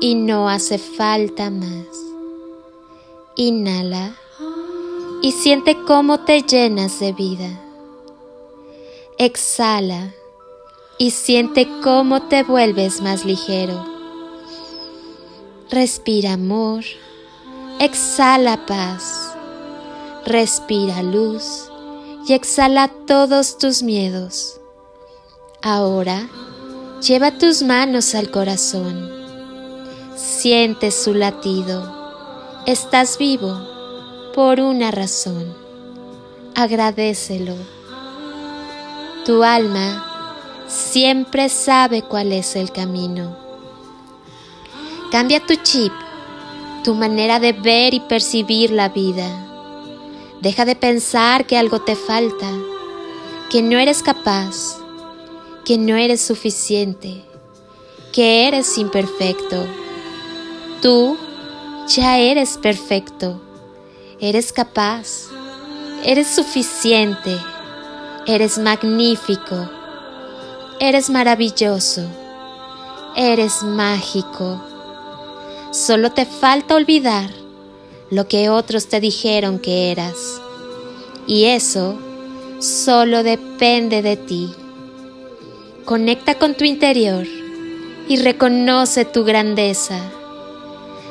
y no hace falta más. Inhala y siente cómo te llenas de vida. Exhala y siente cómo te vuelves más ligero. Respira amor, exhala paz, respira luz y exhala todos tus miedos. Ahora lleva tus manos al corazón Siente su latido. Estás vivo por una razón. Agradecelo. Tu alma siempre sabe cuál es el camino. Cambia tu chip, tu manera de ver y percibir la vida. Deja de pensar que algo te falta, que no eres capaz, que no eres suficiente, que eres imperfecto Tú ya eres perfecto, eres capaz, eres suficiente, eres magnífico, eres maravilloso, eres mágico. Solo te falta olvidar lo que otros te dijeron que eras. Y eso solo depende de ti. Conecta con tu interior y reconoce tu grandeza.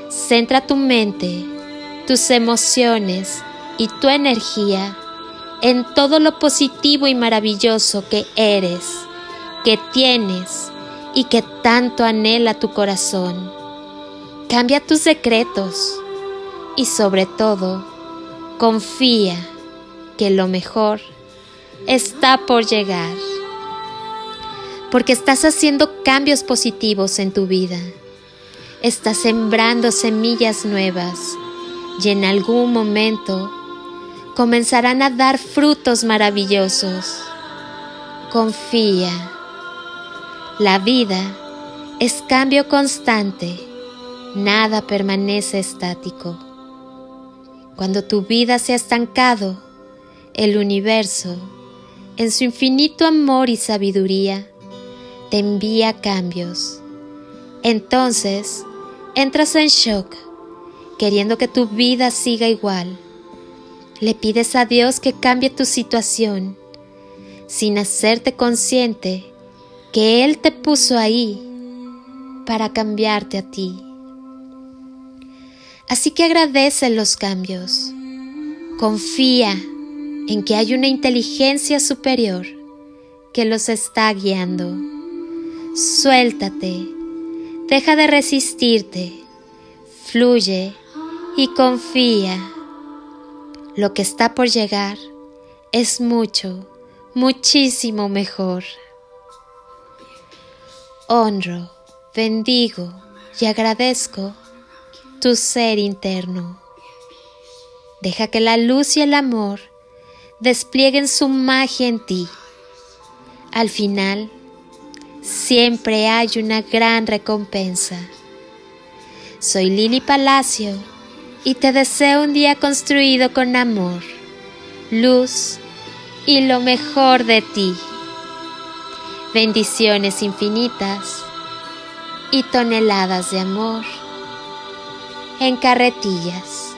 Centra tu mente, tus emociones y tu energía en todo lo positivo y maravilloso que eres, que tienes y que tanto anhela tu corazón. Cambia tus secretos y sobre todo, confía que lo mejor está por llegar. Porque estás haciendo cambios positivos en tu vida está sembrando semillas nuevas y en algún momento comenzarán a dar frutos maravillosos. Confía. La vida es cambio constante, nada permanece estático. Cuando tu vida se ha estancado, el universo, en su infinito amor y sabiduría, te envía cambios. Entonces, Entras en shock, queriendo que tu vida siga igual. Le pides a Dios que cambie tu situación, sin hacerte consciente que Él te puso ahí para cambiarte a ti. Así que agradece los cambios. Confía en que hay una inteligencia superior que los está guiando. Suéltate Deja de resistirte, fluye y confía. Lo que está por llegar es mucho, muchísimo mejor. Honro, bendigo y agradezco tu ser interno. Deja que la luz y el amor desplieguen su magia en ti. Al final, siempre hay una gran recompensa. Soy Lili Palacio y te deseo un día construido con amor, luz y lo mejor de ti. Bendiciones infinitas y toneladas de amor en carretillas.